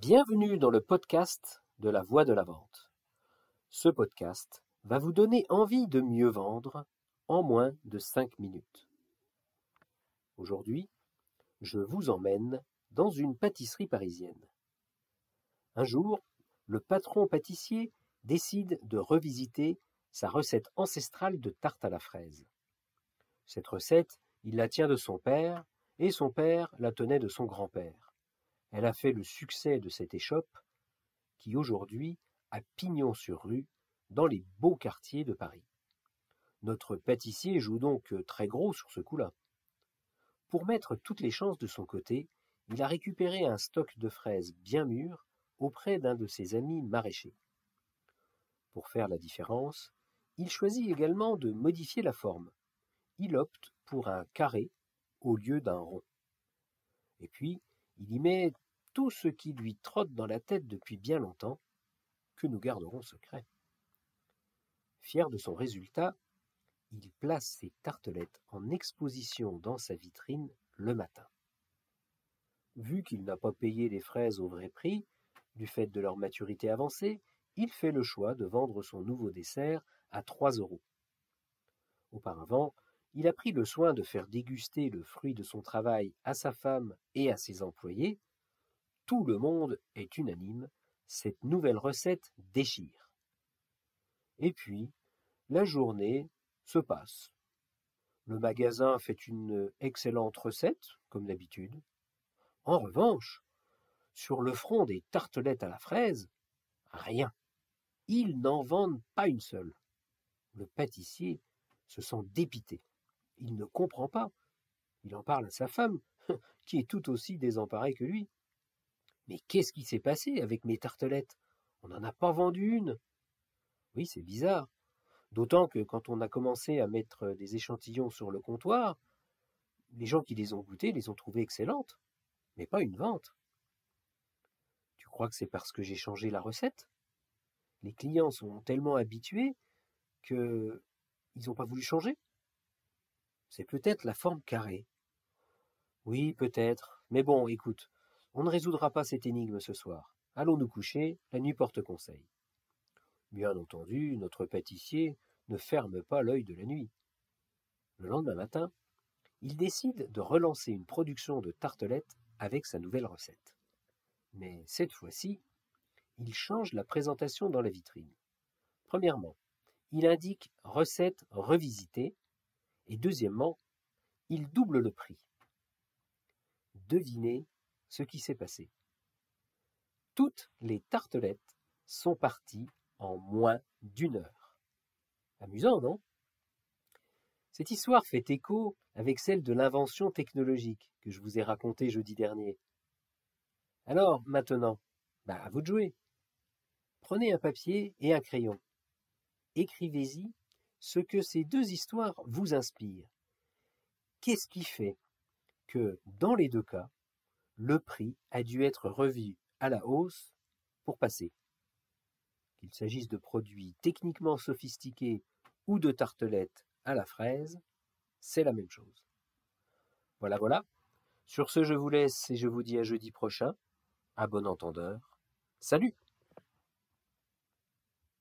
Bienvenue dans le podcast de la voix de la vente. Ce podcast va vous donner envie de mieux vendre en moins de 5 minutes. Aujourd'hui, je vous emmène dans une pâtisserie parisienne. Un jour, le patron pâtissier décide de revisiter sa recette ancestrale de tarte à la fraise. Cette recette, il la tient de son père, et son père la tenait de son grand-père. Elle a fait le succès de cette échoppe, qui aujourd'hui a pignon sur rue dans les beaux quartiers de Paris. Notre pâtissier joue donc très gros sur ce coup-là. Pour mettre toutes les chances de son côté, il a récupéré un stock de fraises bien mûres auprès d'un de ses amis maraîchers. Pour faire la différence, il choisit également de modifier la forme. Il opte pour un carré au lieu d'un rond. Et puis, il y met tout ce qui lui trotte dans la tête depuis bien longtemps, que nous garderons secret. Fier de son résultat, il place ses tartelettes en exposition dans sa vitrine le matin. Vu qu'il n'a pas payé les fraises au vrai prix, du fait de leur maturité avancée, il fait le choix de vendre son nouveau dessert à 3 euros. Auparavant, il a pris le soin de faire déguster le fruit de son travail à sa femme et à ses employés. Tout le monde est unanime, cette nouvelle recette déchire. Et puis, la journée se passe. Le magasin fait une excellente recette, comme d'habitude. En revanche, sur le front des tartelettes à la fraise, rien. Ils n'en vendent pas une seule. Le pâtissier se sent dépité. Il ne comprend pas. Il en parle à sa femme, qui est tout aussi désemparée que lui. Mais qu'est-ce qui s'est passé avec mes tartelettes? On n'en a pas vendu une. Oui, c'est bizarre. D'autant que quand on a commencé à mettre des échantillons sur le comptoir, les gens qui les ont goûtées les ont trouvées excellentes, mais pas une vente. Tu crois que c'est parce que j'ai changé la recette? Les clients sont tellement habitués que ils n'ont pas voulu changer? C'est peut-être la forme carrée. Oui, peut-être. Mais bon, écoute, on ne résoudra pas cette énigme ce soir. Allons nous coucher, la nuit porte conseil. Bien entendu, notre pâtissier ne ferme pas l'œil de la nuit. Le lendemain matin, il décide de relancer une production de tartelettes avec sa nouvelle recette. Mais cette fois-ci, il change la présentation dans la vitrine. Premièrement, il indique recette revisitée et deuxièmement, il double le prix. Devinez ce qui s'est passé. Toutes les tartelettes sont parties en moins d'une heure. Amusant, non? Cette histoire fait écho avec celle de l'invention technologique que je vous ai racontée jeudi dernier. Alors, maintenant, bah, à vous de jouer. Prenez un papier et un crayon. Écrivez-y ce que ces deux histoires vous inspirent. Qu'est-ce qui fait que, dans les deux cas, le prix a dû être revu à la hausse pour passer? Qu'il s'agisse de produits techniquement sophistiqués ou de tartelettes à la fraise, c'est la même chose. Voilà, voilà. Sur ce, je vous laisse et je vous dis à jeudi prochain. À bon entendeur. Salut